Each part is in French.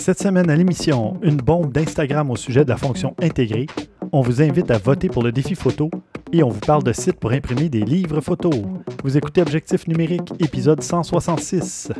Cette semaine à l'émission, une bombe d'Instagram au sujet de la fonction intégrée. On vous invite à voter pour le défi photo et on vous parle de sites pour imprimer des livres photos. Vous écoutez Objectif numérique, épisode 166.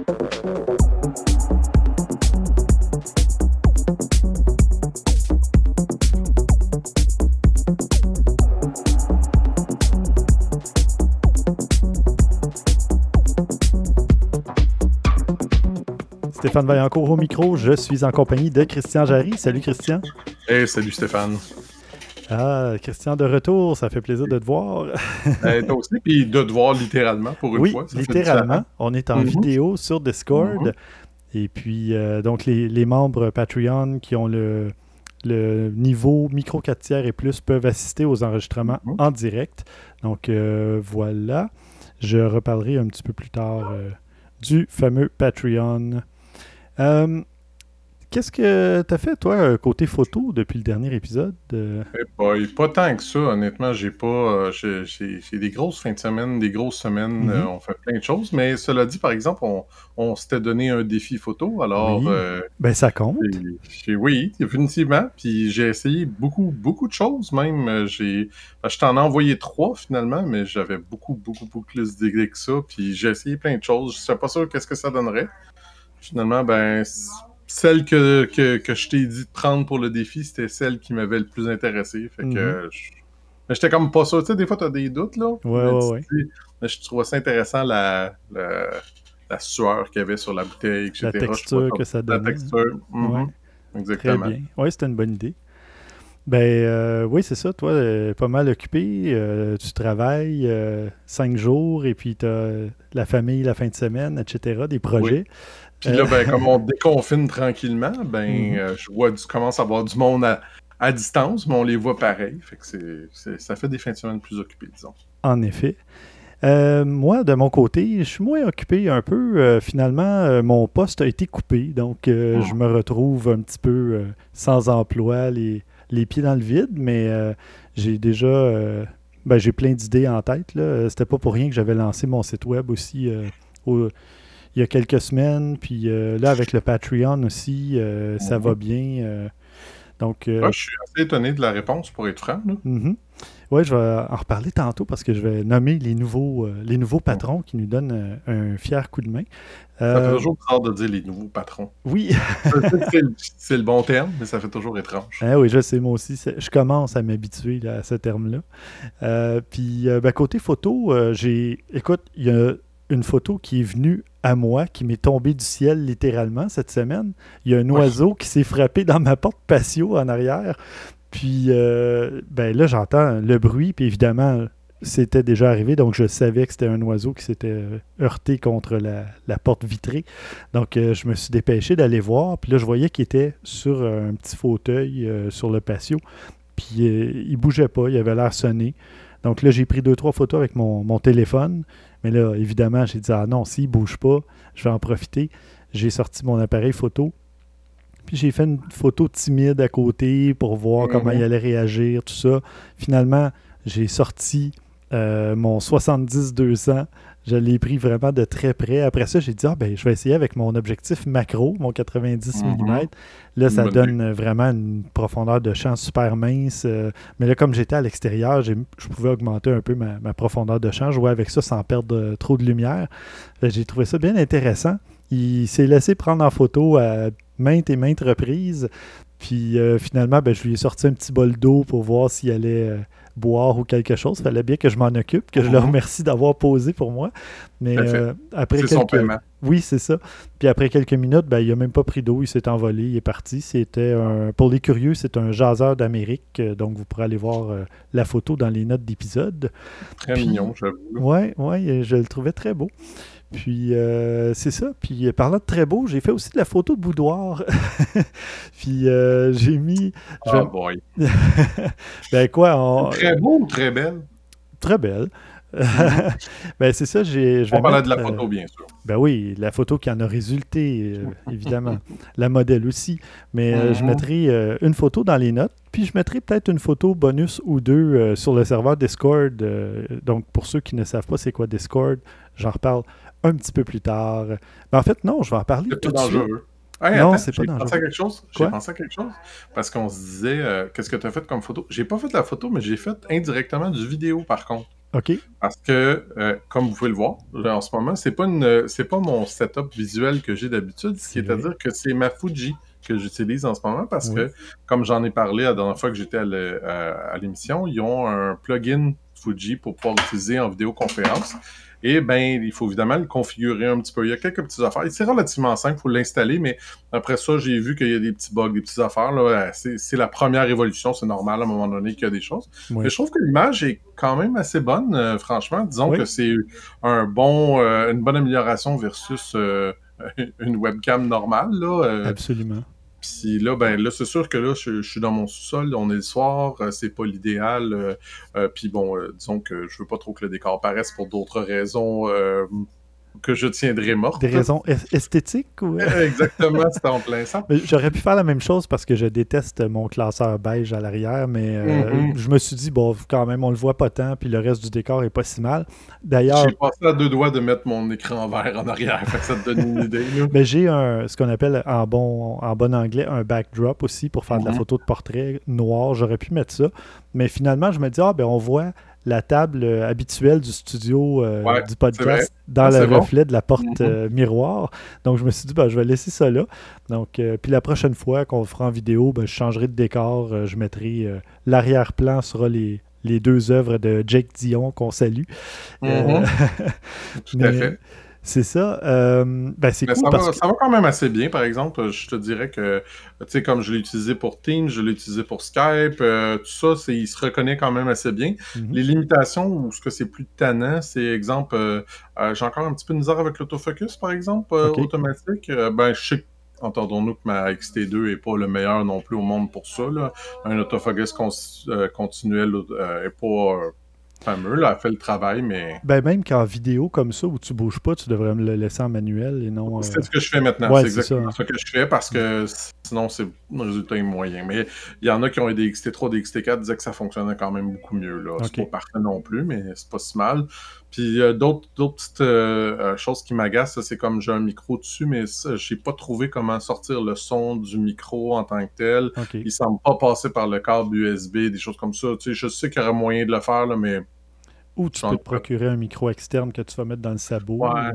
Stéphane Vaillancourt au micro. Je suis en compagnie de Christian Jarry. Salut Christian. Hey, salut Stéphane. Ah, Christian de retour, ça fait plaisir de te voir. euh, toi aussi, puis de te voir littéralement pour une oui, fois. littéralement. On est en Mhm. vidéo sur Discord. Mhm. Et puis, euh, donc, les, les membres Patreon qui ont le, le niveau micro 4 tiers et plus peuvent assister aux enregistrements Mhm. en direct. Donc, euh, voilà. Je reparlerai un petit peu plus tard du fameux Patreon. Euh, Qu'est-ce que tu as fait, toi, euh, côté photo, depuis le dernier épisode? Euh, Eh boy, pas tant que ça, honnêtement. J'ai pas. j'ai- des grosses fins de semaine, des grosses semaines. Mhm. on fait plein de choses. Mais cela dit, par exemple, on, on s'était donné un défi photo. Alors, Oui. euh, ben, ça compte. oui, définitivement. Puis j'ai essayé beaucoup, beaucoup de choses même. J'ai, ben, je t'en ai envoyé trois finalement, mais j'avais beaucoup, beaucoup, beaucoup plus d'idées que ça. Puis j'ai essayé plein de choses. Je sais pas sûr qu'est-ce que ça donnerait. Finalement, ben, celle que, que, que je t'ai dit de prendre pour le défi, c'était celle qui m'avait le plus intéressé. Fait que Mhm. je- mais j'étais comme pas sûr. Tu sais, des fois, t'as des doutes, là. Ouais, ouais, ouais. mais je trouvais ça intéressant, la, la, la sueur qu'il y avait sur la bouteille, etc. La texture que ça La donnait. texture. mhm. Ouais. Très Exactement. bien. Oui, c'était une bonne idée. Ben euh, oui, c'est ça. Toi, euh, pas mal occupé. euh, tu travailles cinq jours et puis tu as la famille la fin de semaine, etc. Des projets. Puis là, ben, comme on déconfine tranquillement, ben, Mhm. euh, je vois du, commence à avoir du monde à, à distance, mais on les voit pareil. Fait que c'est, c'est- ça fait des fins de semaine plus occupées, disons. En effet. Euh, moi, de mon côté, je suis moins occupé un peu. Euh, finalement, euh, mon poste a été coupé. Donc, euh, Oh. je me retrouve un petit peu euh, sans emploi, les, les pieds dans le vide. Mais euh, j'ai déjà euh, ben, j'ai plein d'idées en tête. là. Euh, C'était pas pour rien que j'avais lancé mon site web aussi euh, au- il y a quelques semaines. Puis euh, là, avec le Patreon aussi, euh, ça Mhm. va bien. euh, donc, euh, Ouais, je suis assez étonné de la réponse, pour être franc. Mhm. Ouais, je vais en reparler tantôt parce que je vais nommer les nouveaux, les nouveaux patrons qui nous donnent un fier coup de main. Ça fait toujours bizarre de dire les nouveaux patrons. Oui, c'est, le- bon terme, mais ça fait toujours étrange. Ah oui, je sais, moi aussi. Je commence à m'habituer à ce terme-là. Euh, puis, ben, côté photo, euh, j'ai. Écoute, il y a une photo qui est venue à moi, qui m'est tombée du ciel littéralement cette semaine. Il y a un oiseau qui s'est frappé dans ma porte patio en arrière. Puis, euh, ben là, j'entends le bruit, puis évidemment, c'était déjà arrivé, donc je savais que c'était un oiseau qui s'était euh, heurté contre la, la porte vitrée. Donc, euh, je me suis dépêché d'aller voir, puis là, je voyais qu'il était sur un petit fauteuil euh, sur le patio, puis il bougeait pas, il avait l'air sonné. Donc là, j'ai pris deux, trois photos avec mon, mon téléphone, mais là, évidemment, j'ai dit, ah non, s'il bouge pas, je vais en profiter. J'ai sorti mon appareil photo, puis j'ai fait une photo timide à côté pour voir Mhm. comment il allait réagir, tout ça. Finalement, j'ai sorti euh, mon 70-200. Je l'ai pris vraiment de très près. Après ça, j'ai dit, ah ben, je vais essayer avec mon objectif macro, mon 90 Mhm. mm. Là, ça donne euh, vraiment une profondeur de champ super mince. euh, mais là, comme j'étais à l'extérieur, je pouvais augmenter un peu ma, ma profondeur de champ, jouer avec ça sans perdre euh, trop de lumière. Que J'ai trouvé ça bien intéressant. Il s'est laissé prendre en photo à maintes et maintes reprises. Puis euh, finalement, ben, je lui ai sorti un petit bol d'eau pour voir s'il allait euh, boire ou quelque chose. Fallait bien que je m'en occupe, que je le Mhm. remercie d'avoir posé pour moi. Mais euh, après C'est son quelques... paiement. Oui, c'est ça. Puis après quelques minutes, ben, il n'a même pas pris d'eau, il s'est envolé, il est parti. C'était un... Pour les curieux, c'est un jaseur d'Amérique. Donc vous pourrez aller voir euh, la photo dans les notes d'épisode. Très Puis- mignon, j'avoue. là. Ouais, je le trouvais très beau. Puis euh, c'est ça. Puis euh, parlant de très beau, j'ai fait aussi de la photo de boudoir. Puis euh, j'ai mis. vais- Ah boy. ben quoi, on- Très beau ou très belle? très belle. ben c'est ça, j'ai. je vais On parlait de la euh, photo, bien sûr. Ben oui, la photo qui en a résulté, euh, évidemment. la modèle aussi. Mais je Mhm. mettrai euh, une photo dans les notes, puis je mettrai peut-être une photo bonus ou deux euh, sur le serveur Discord. euh, donc, pour ceux qui ne savent pas c'est quoi Discord, j'en reparle un petit peu plus tard. Mais en fait, non, je vais en parler tout de suite. dangereux. Hey, Non, c'est pas j'ai pensé à quelque chose. J'ai pensé à quelque chose. Parce qu'on se disait, euh, qu'est-ce que tu as fait comme photo? J'ai pas fait la photo, mais j'ai fait indirectement du vidéo, par contre. OK. Parce que, euh, comme vous pouvez le voir, là, en ce moment, c'est pas une, c'est pas mon setup visuel que j'ai d'habitude, ce qui C'est est à vrai. dire que c'est ma Fuji que j'utilise en ce moment parce Oui. que, comme j'en ai parlé la dernière fois que j'étais à l'émission, ils ont un plugin Fuji pour pouvoir l'utiliser en vidéoconférence. Et ben, il faut évidemment le configurer un petit peu. Il y a quelques petites affaires. C'est relativement simple, il faut l'installer, mais après ça, j'ai vu qu'il y a des petits bugs, des petites affaires. là. C'est c'est la première évolution, c'est normal à un moment donné qu'il y a des choses. Oui. Mais je trouve que l'image est quand même assez bonne, euh, franchement. Disons Oui. que c'est un bon, euh, une bonne amélioration versus euh, une webcam normale. Là, euh, Absolument. Puis là, ben là, c'est sûr que là, je, suis dans mon sous-sol, on est le soir, euh, c'est pas l'idéal. euh, euh, puis bon, euh, disons que je veux pas trop que le décor paraisse pour d'autres raisons que je tiendrai morte. Des raisons es- esthétiques ou... Exactement, c'est en plein ça. J'aurais pu faire la même chose parce que je déteste mon classeur beige à l'arrière, mais euh, Mhm. je me suis dit, bon, quand même, on le voit pas tant, puis le reste du décor est pas si mal. D'ailleurs, J'ai passé à deux doigts de mettre mon écran vert en arrière, fait que ça te donne une idée. mais j'ai un, ce qu'on appelle en bon, en bon anglais un backdrop aussi pour faire de la Mhm. photo de portrait noir. J'aurais pu mettre ça. Mais finalement, je me dis, ah, ben, on voit la table euh, habituelle du studio euh, Ouais, du podcast dans Ah, le bon? reflet de la porte Mhm. euh, miroir. Donc, je me suis dit, ben, je vais laisser ça là. Donc, euh, puis la prochaine fois qu'on le fera en vidéo, ben, je changerai de décor. euh, je mettrai euh, l'arrière-plan sera les, les deux œuvres de Jake Dion qu'on salue. Euh, Mhm. Tout à fait. C'est ça. euh, ben, c'est Mais cool ça, parce va, que. ça va quand même assez bien, par exemple. Je te dirais que, tu sais, comme je l'ai utilisé pour Teams, je l'ai utilisé pour Skype, euh, tout ça, il se reconnaît quand même assez bien. Mhm. Les limitations ou ce que c'est plus tannant, c'est exemple, euh, j'ai encore un petit peu de misère avec l'autofocus, par exemple, automatique. Ben, je sais, entendons-nous que ma XT2 est pas le meilleur non plus au monde pour ça. Là. Un autofocus con- euh, continuel euh, est pas fameux. Là, elle fait le travail, mais Ben, même qu'en vidéo comme ça, où tu bouges pas, tu devrais me le laisser en manuel et non. euh, C'est ce que je fais maintenant. Ouais, c'est exactement ça. ce que je fais parce que sinon, c'est le résultat est moyen. Mais il y en a qui ont eu des XT3, des XT4, disaient que ça fonctionnait quand même beaucoup mieux. Là. Ok. C'est pas parfait non plus, mais c'est pas si mal. Puis euh, d'autres, d'autres petites euh, euh, choses qui m'agacent, c'est comme j'ai un micro dessus, mais j'ai pas trouvé comment sortir le son du micro en tant que tel. OK. Il semble pas passer par le câble USB, des choses comme ça. Tu sais, je sais qu'il y aurait moyen de le faire, là, mais Ou tu peux te procurer un micro externe que tu vas mettre dans le sabot. Ouais.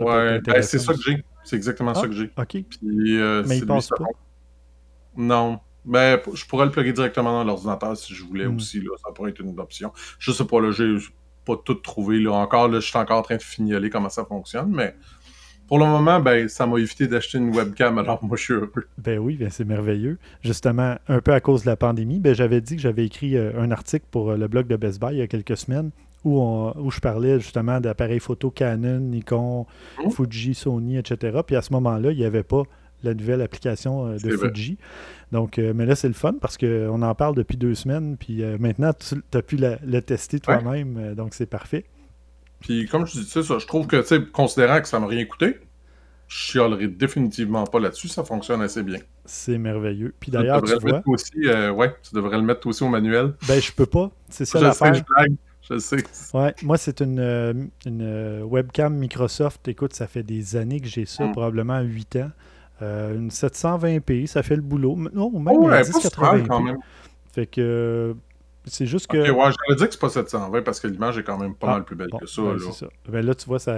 ouais, ben, c'est ça que j'ai. C'est exactement Ah. ça que j'ai. OK. Puis, euh, Mais il passe pas? Non. Ben, p- je pourrais le plugger directement dans l'ordinateur si je voulais Hmm. aussi. Là. Ça pourrait être une option. Je sais pas, là, j'ai pas tout trouvé. Là. Encore, là, je suis encore en train de fignoler comment ça fonctionne, mais pour le moment, ben, ça m'a évité d'acheter une webcam, alors moi, je suis heureux. Ben oui, ben c'est merveilleux. Justement, un peu à cause de la pandémie, ben j'avais dit que j'avais écrit euh, un article pour euh, le blog de Best Buy il y a quelques semaines où, on- où je parlais justement d'appareils photo Canon, Nikon, Mhm. Fuji, Sony, etc. Puis à ce moment-là, il n'y avait pas la nouvelle application euh, de vrai. Fuji. Donc, euh, mais là, c'est le fun parce qu'on en parle depuis deux semaines. Puis euh, maintenant, tu as pu la- le tester toi-même. donc, c'est parfait. Puis, comme je dis, tu sais, ça, je trouve que, tu sais, considérant que ça m'a rien coûté, je chialerai définitivement pas là-dessus. Ça fonctionne assez bien. C'est merveilleux. Puis d'ailleurs, tu vois, aussi, euh, ouais, tu devrais le mettre aussi au manuel. ben je peux pas. C'est ça je sais, l'affaire. je blague. Je sais. Ouais, moi, c'est une, une webcam Microsoft. Écoute, ça fait des années que j'ai ça, Mm. probablement 8 ans. Euh, une 720p, ça fait le boulot. Non, même Oh, ouais, pas si mal 1080p. quand même. Fait que euh, c'est juste que. Ok, ouais, j'allais dire que c'est pas 720 parce que l'image est quand même pas Ah, mal plus belle bon, que ça. ben, là. ça. Ben là, tu vois, ça,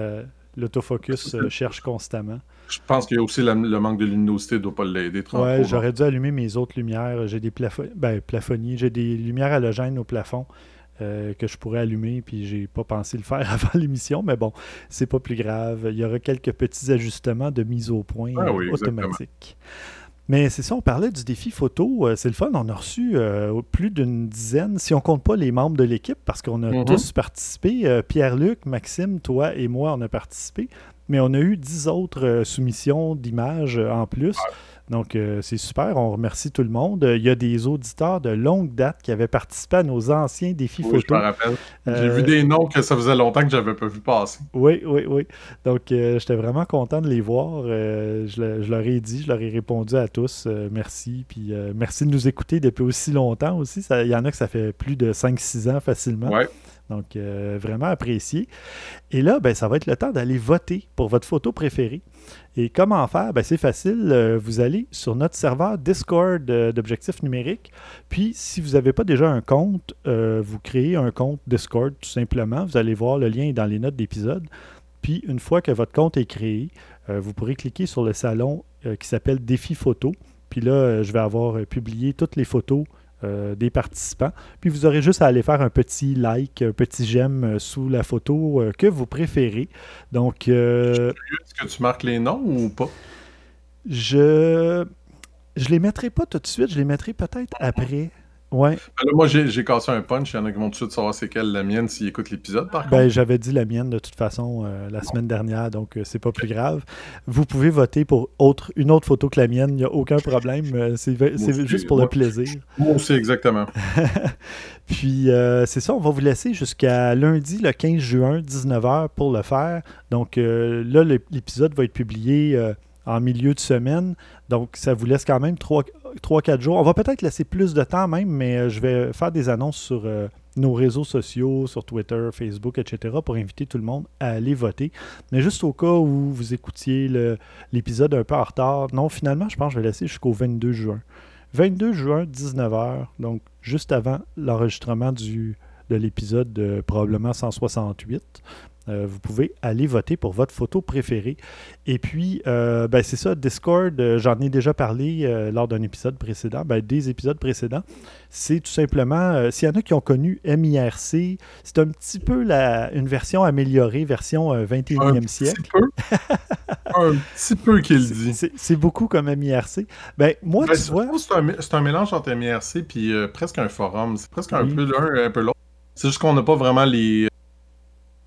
l'autofocus euh, cherche constamment. Je pense qu'il y a aussi la- le manque de luminosité ne doit pas l'aider trop. Ouais, j'aurais dû allumer mes autres lumières. J'ai des ben, plafonniers, j'ai des lumières halogènes au plafond euh, que je pourrais allumer, puis j'ai pas pensé le faire avant l'émission, mais bon, c'est pas plus grave. Il y aura quelques petits ajustements de mise au point Ah euh, oui, automatiques. Mais c'est ça, on parlait du défi photo. euh, c'est le fun. On a reçu euh, plus d'une dizaine, si on compte pas les membres de l'équipe, parce qu'on a Mhm. tous participé. Euh, Pierre-Luc, Maxime, toi et moi, on a participé. Mais on a eu dix autres euh, soumissions d'images euh, en plus. Donc, euh, c'est super. On remercie tout le monde. Euh, Il y a des auditeurs de longue date qui avaient participé à nos anciens défis Oui, je photo. me rappelle. J'ai Euh, vu des noms que ça faisait longtemps que j'avais pas vu passer. Oui, oui, oui. Donc, euh, j'étais vraiment content de les voir. Je, le- je leur ai dit, je leur ai répondu à tous. merci. Puis, euh, merci de nous écouter depuis aussi longtemps aussi. Il y en a que ça fait plus de 5-6 ans facilement. Ouais. Donc, euh, vraiment apprécié. Et là, ben, ça va être le temps d'aller voter pour votre photo préférée. Et comment faire? Ben, c'est facile. Euh, vous allez sur notre serveur Discord d'objectifs numériques. Puis, si vous n'avez pas déjà un compte, vous créez un compte Discord tout simplement. Vous allez voir le lien dans les notes d'épisode. Puis, une fois que votre compte est créé, vous pourrez cliquer sur le salon qui s'appelle Défi Photo. Puis là, je vais avoir publié toutes les photos euh, des participants. Puis vous aurez juste à aller faire un petit like, un petit j'aime euh, sous la photo euh, que vous préférez. Donc. Est-ce que tu marques les noms ou pas? Je. Je les mettrai pas tout de suite, je les mettrai peut-être après. Ouais. Ben moi, j'ai cassé un punch. Il y en a qui vont tout de suite savoir c'est quelle la mienne s'ils écoutent l'épisode, par ben, J'avais dit la mienne de toute façon euh, la semaine dernière, donc euh, c'est pas plus grave. Vous pouvez voter pour autre, une autre photo que la mienne, il n'y a aucun problème. Euh, c'est juste pour le plaisir. Moi aussi, exactement. Puis c'est ça, on va vous laisser jusqu'à lundi, le 15 juin, 19h pour le faire. Donc là, l'épisode va être publié en milieu de semaine. Donc, ça vous laisse quand même 3-4 jours. On va peut-être laisser plus de temps même, mais euh, je vais faire des annonces sur euh, nos réseaux sociaux, sur Twitter, Facebook, etc., pour inviter tout le monde à aller voter. Mais juste au cas où vous écoutiez l'épisode un peu en retard, non, finalement, je pense que je vais laisser jusqu'au 22 juin. 22 juin, 19h, donc juste avant l'enregistrement de l'épisode probablement 168. Euh, vous pouvez aller voter pour votre photo préférée. Et puis, euh, ben, c'est ça, Discord, euh, j'en ai déjà parlé lors d'un épisode précédent, ben, des épisodes précédents. C'est tout simplement, s'il y en a qui ont connu MIRC, c'est un petit peu la, une version améliorée, version 21e siècle. Peu. un petit peu qu'il dit. C'est beaucoup comme MIRC. Ben, moi, ben, tu vois... C'est un, mélange entre MIRC et presque un forum. C'est presque un peu l'un, un peu l'autre. C'est juste qu'on n'a pas vraiment les,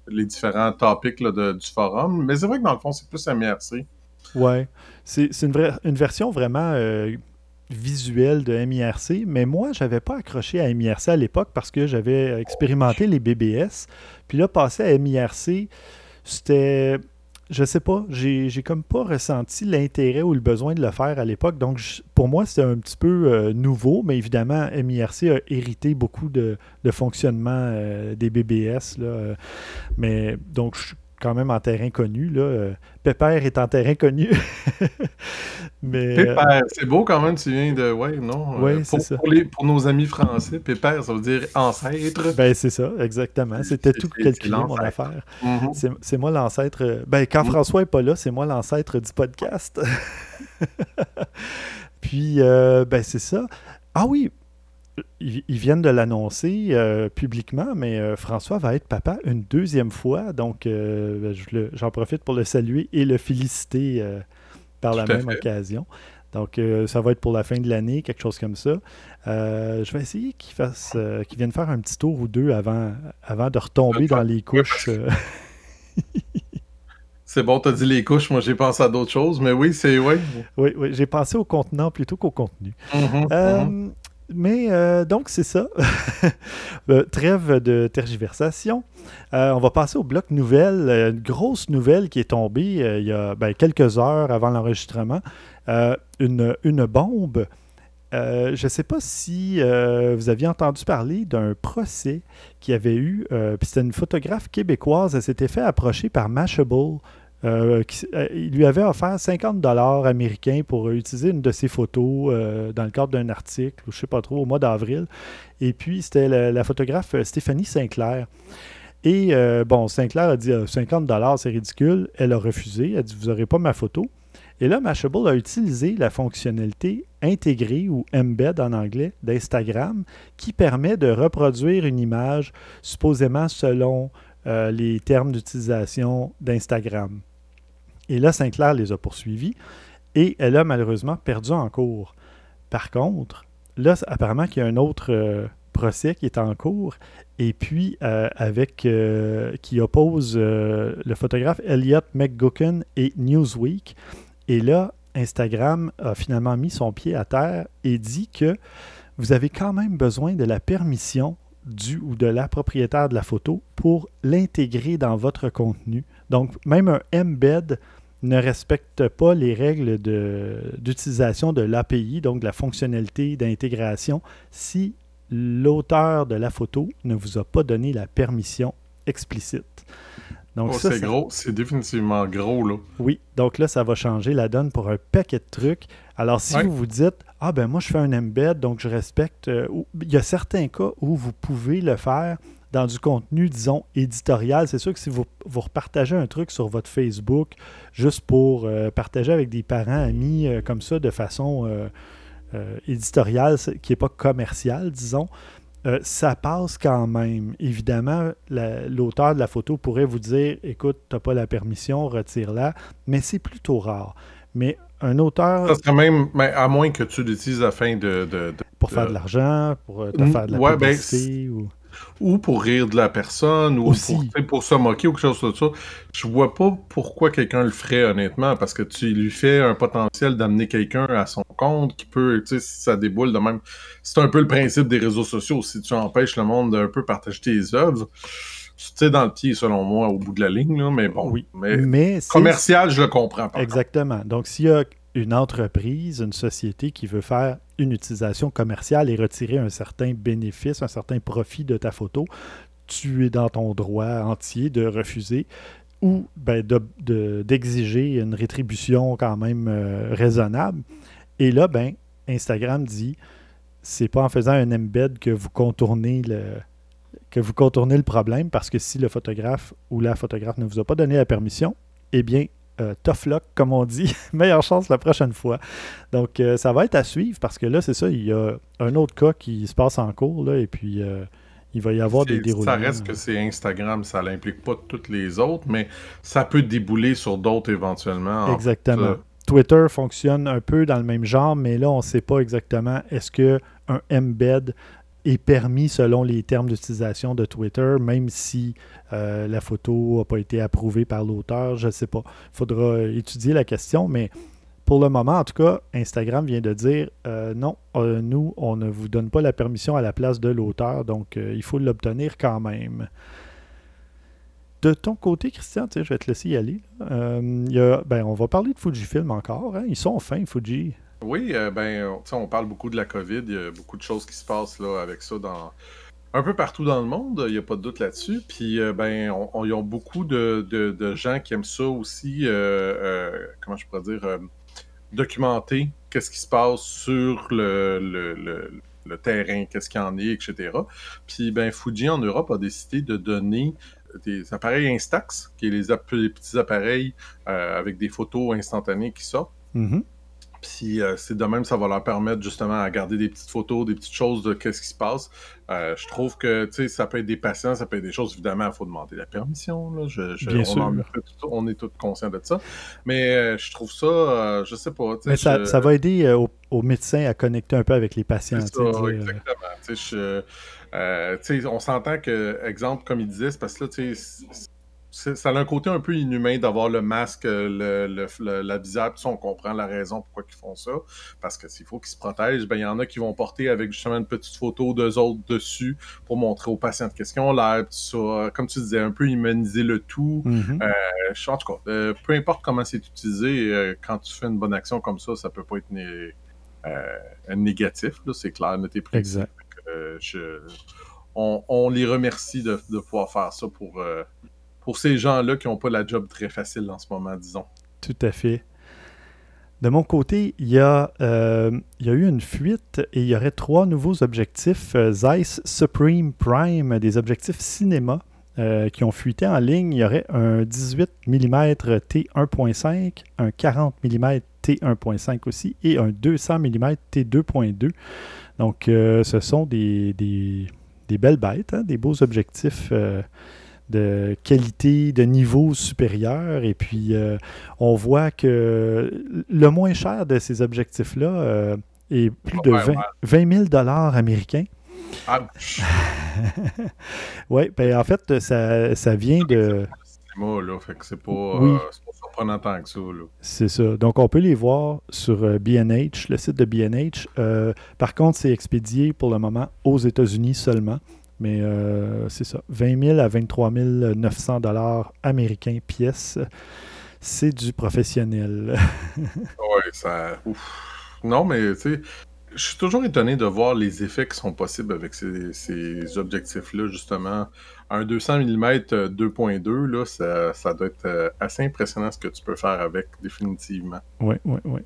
les différents topics du forum. Mais c'est vrai que dans le fond, c'est plus MIRC. Ouais. C'est une, une version vraiment euh, visuelle de MIRC. Mais moi, j'avais pas accroché à MIRC à l'époque parce que j'avais expérimenté les BBS. Puis là, passer à MIRC, c'était je sais pas, j'ai comme pas ressenti l'intérêt ou le besoin de le faire à l'époque. Donc, pour moi, c'était un petit peu euh, nouveau, mais évidemment, MIRC a hérité beaucoup de, fonctionnement euh, des BBS. Là, euh. mais donc, je quand même en terrain connu. Là. Euh, Pépère est en terrain connu. Mais, euh, Pépère, c'est beau quand même, tu viens de. Ouais, non. Oui, euh, c'est ça. Pour, nos amis français, Pépère, ça veut dire ancêtre. Ben, c'est ça, exactement. C'était tout calculé, mon affaire. Mm-hmm. C'est moi l'ancêtre. Ben, quand mm. François n'est pas là, c'est moi l'ancêtre du podcast. Puis, ben, c'est ça. Ah oui, ils, viennent de l'annoncer euh, publiquement, mais euh, François va être papa une deuxième fois. Donc, euh, j'en profite pour le saluer et le féliciter par la même occasion. Donc, ça va être pour la fin de l'année, quelque chose comme ça. je vais essayer qu'il fasse, qu'il vienne faire un petit tour ou deux avant, avant de retomber dans les couches. C'est bon, t'as dit les couches, moi j'ai pensé à d'autres choses, mais oui, c'est oui. Oui, oui, j'ai pensé au contenant plutôt qu'au contenu. Mm-hmm, mm-hmm. Mais euh, donc, c'est ça. Euh, trêve de tergiversation. Euh, on va passer au bloc nouvelle. Une grosse nouvelle qui est tombée il y a ben, quelques heures avant l'enregistrement. Une, bombe. je ne sais pas si vous aviez entendu parler d'un procès qui avait eu. puis c'était une photographe québécoise. Elle s'était fait approcher par Mashable euh, euh, il lui avait offert 50 dollars américains pour utiliser une de ses photos euh, dans le cadre d'un article, je ne sais pas trop, au mois d'avril. Et puis, c'était la, photographe Stéphanie Sinclair. Et bon, Sinclair a dit 50 dollars, c'est ridicule. Elle a refusé. Elle a dit Vous n'aurez pas ma photo. Et là, Mashable a utilisé la fonctionnalité intégrée ou embed en anglais d'Instagram qui permet de reproduire une image supposément selon les termes d'utilisation d'Instagram. Et là, Sinclair les a poursuivis et elle a malheureusement perdu en cours. Par contre, là, apparemment qu'il y a un autre euh, procès qui est en cours et puis euh, avec euh, qui oppose le photographe Elliot McGucken et Newsweek. Et là, Instagram a finalement mis son pied à terre et dit que vous avez quand même besoin de la permission du ou de la propriétaire de la photo pour l'intégrer dans votre contenu. Donc, même un embed ne respecte pas les règles d'utilisation de, l'API, donc de la fonctionnalité d'intégration, si l'auteur de la photo ne vous a pas donné la permission explicite. Donc oh, c'est gros, c'est définitivement gros là. Oui, donc là ça va changer la donne pour un paquet de trucs. Alors si vous vous dites ah ben moi je fais un embed donc je respecte, euh, il y a certains cas où vous pouvez le faire dans du contenu, disons, éditorial. C'est sûr que si vous, vous repartagez un truc sur votre Facebook, juste pour euh, partager avec des parents, amis, euh, comme ça, de façon éditoriale, qui n'est pas commerciale, disons, euh, ça passe quand même. Évidemment, l'auteur de la photo pourrait vous dire écoute, tu n'as pas la permission, retire-la, mais c'est plutôt rare. Mais un auteur. Ça serait même, mais à moins que tu l'utilises afin de, de, Pour faire de l'argent, pour euh, te faire de la ben, publicité. ou ou pour rire de la personne, ou Pour, se moquer ou quelque chose comme ça. Je vois pas pourquoi quelqu'un le ferait, honnêtement, parce que tu lui fais un potentiel d'amener quelqu'un à son compte qui peut, tu sais, si ça déboule de même. C'est un peu le principe des réseaux sociaux. Si tu empêches le monde d'un peu partager tes œuvres, tu sais, dans le pied, selon moi, au bout de la ligne, là, mais bon. Oui. Mais, commercial, je le comprends. Pas Exactement. Donc, s'il y a une entreprise, une société qui veut faire une utilisation commerciale et retirer un certain bénéfice, un certain profit de ta photo, tu es dans ton droit entier de refuser ou ben, d'exiger une rétribution quand même euh, raisonnable. Et là, ben, Instagram dit c'est pas en faisant un embed que vous contournez le que vous contournez le problème parce que si le photographe ou la photographe ne vous a pas donné la permission, eh bien, euh, tough luck, comme on dit. Meilleure chance la prochaine fois. Donc, euh, ça va être à suivre parce que là, c'est ça, il y a un autre cas qui se passe en cours, là, et puis euh, il va y avoir des déroulements. Ça reste que c'est Instagram, ça n'implique pas toutes les autres, mais ça peut débouler sur d'autres éventuellement. Exactement. Twitter fonctionne un peu dans le même genre, mais là, on ne sait pas exactement est-ce qu'un embed est permis selon les termes d'utilisation de Twitter, même si euh, la photo n'a pas été approuvée par l'auteur. Je ne sais pas. Il faudra étudier la question, mais pour le moment, en tout cas, Instagram vient de dire euh, non, euh, nous, on ne vous donne pas la permission à la place de l'auteur, donc il faut l'obtenir quand même. De ton côté, Christian, je vais te laisser y aller. Ben, on va parler de Fujifilm encore. Hein. Ils sont fins, Fuji. Oui, euh, ben, on parle beaucoup de la COVID. Il y a beaucoup de choses qui se passent là, avec ça dans un peu partout dans le monde. Il n'y a pas de doute là-dessus. Puis, euh, ben, on, ils ont beaucoup de, gens qui aiment ça aussi. Euh, comment je pourrais dire documenter qu'est-ce qui se passe sur le, le, terrain, qu'est-ce qu'il y en est, etc. Puis, ben, Fuji en Europe a décidé de donner des appareils Instax, qui est les, petits appareils avec des photos instantanées qui sortent. Mm-hmm. Puis euh, c'est de même, ça va leur permettre justement à garder des petites photos, des petites choses de qu'est-ce qui se passe. Euh, je trouve que ça peut être des patients, ça peut être des choses, évidemment, il faut demander la permission. Là. Je, Bien on, sûr. on, est tous conscients de ça. Mais euh, je trouve ça, je sais pas. Mais ça, ça, va aider aux, médecins à connecter un peu avec les patients. Ça, exactement. on s'entend que, exemple, comme il disait, c'est parce que là, tu sais ça a un côté un peu inhumain d'avoir le masque, le, le, la visière, on comprend la raison pourquoi ils font ça, parce que s'il faut qu'ils se protègent, ben il y en a qui vont porter avec justement une petite photo d'eux autres dessus pour montrer aux patients de qu'est-ce qu'ils ont l'air, comme tu disais, un peu humaniser le tout. Euh, en tout cas, euh, peu importe comment c'est utilisé, euh, quand tu fais une bonne action comme ça, ça peut pas être euh, négatif, c'est clair, ne pris. Exact. Je, on, on, les remercie de, de pouvoir faire ça pour pour ces gens-là qui n'ont pas la job très facile en ce moment, disons. Tout à fait. De mon côté, il y, a, euh, a eu une fuite et il y aurait trois nouveaux objectifs euh, Zeiss Supreme Prime, des objectifs cinéma euh, qui ont fuité en ligne. Il y aurait un 18 mm T1.5, un 40 mm T1.5 aussi et un 200 mm T2.2. Donc, ce sont des, des, belles bêtes, hein, des beaux objectifs de qualité, de niveau supérieur. Et puis, euh, on voit que le moins cher de ces objectifs-là euh, est plus de 20, 000 américains. oui, ben, en fait, ça, ça vient de. C'est pas, euh, pas surprenant tant que ça. C'est ça. Donc, on peut les voir sur BNH, le site de BNH. par contre, c'est expédié pour le moment aux États-Unis seulement. Mais euh, c'est ça, 20 000 à 23 900 dollars américains pièce. C'est du professionnel. oui, ça. Ouf. Non, mais tu sais, je suis toujours étonné de voir les effets qui sont possibles avec ces, ces objectifs-là, justement. Un 200 mm 2.2, là, ça, ça, doit être euh, assez impressionnant ce que tu peux faire avec, définitivement. Oui, oui, oui.